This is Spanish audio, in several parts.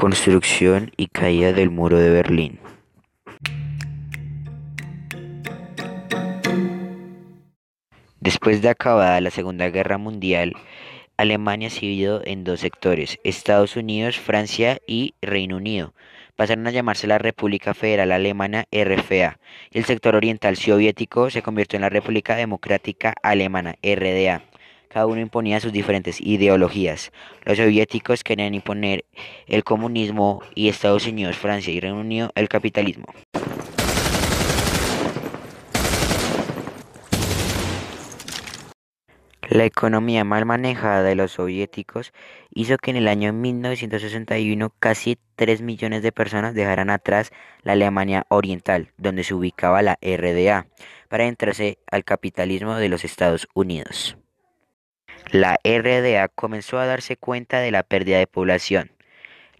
Construcción y caída del Muro de Berlín. Después de acabada la Segunda Guerra Mundial, Alemania se dividió en dos sectores, Estados Unidos, Francia y Reino Unido. Pasaron a llamarse la República Federal Alemana RFA. El sector oriental soviético se convirtió en la República Democrática Alemana RDA. Cada uno imponía sus diferentes ideologías. Los soviéticos querían imponer el comunismo y Estados Unidos, Francia y Reino Unido el capitalismo. La economía mal manejada de los soviéticos hizo que en el año 1961 casi 3 millones de personas dejaran atrás la Alemania Oriental, donde se ubicaba la RDA, para entrarse al capitalismo de los Estados Unidos. La RDA comenzó a darse cuenta de la pérdida de población.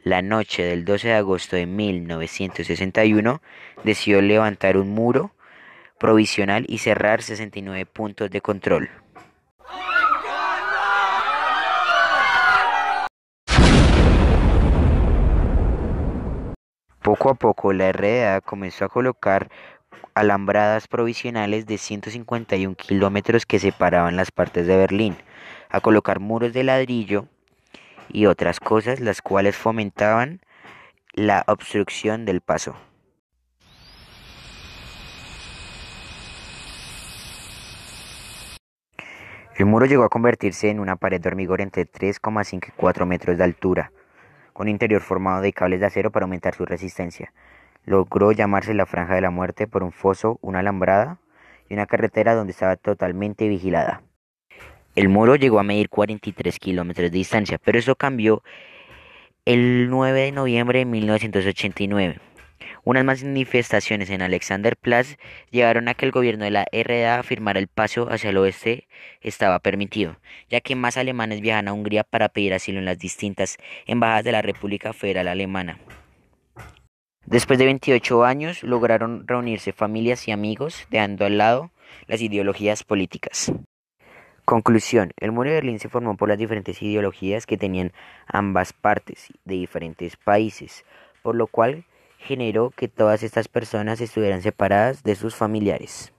La noche del 12 de agosto de 1961 decidió levantar un muro provisional y cerrar 69 puntos de control. Poco a poco la RDA comenzó a colocar alambradas provisionales de 151 kilómetros que separaban las partes de Berlín, a colocar muros de ladrillo y otras cosas las cuales fomentaban la obstrucción del paso. El muro llegó a convertirse en una pared de hormigón entre 3,5 y 4 metros de altura con interior formado de cables de acero para aumentar su resistencia. Logró llamarse la Franja de la Muerte por un foso, una alambrada y una carretera donde estaba totalmente vigilada. El muro llegó a medir 43 kilómetros de distancia, pero eso cambió el 9 de noviembre de 1989. Unas manifestaciones en Alexanderplatz llevaron a que el gobierno de la RDA afirmara el paso hacia el oeste estaba permitido, ya que más alemanes viajan a Hungría para pedir asilo en las distintas embajadas de la República Federal Alemana. Después de 28 años lograron reunirse familias y amigos, dejando al lado las ideologías políticas. Conclusión. El muro de Berlín se formó por las diferentes ideologías que tenían ambas partes de diferentes países, por lo cual generó que todas estas personas estuvieran separadas de sus familiares.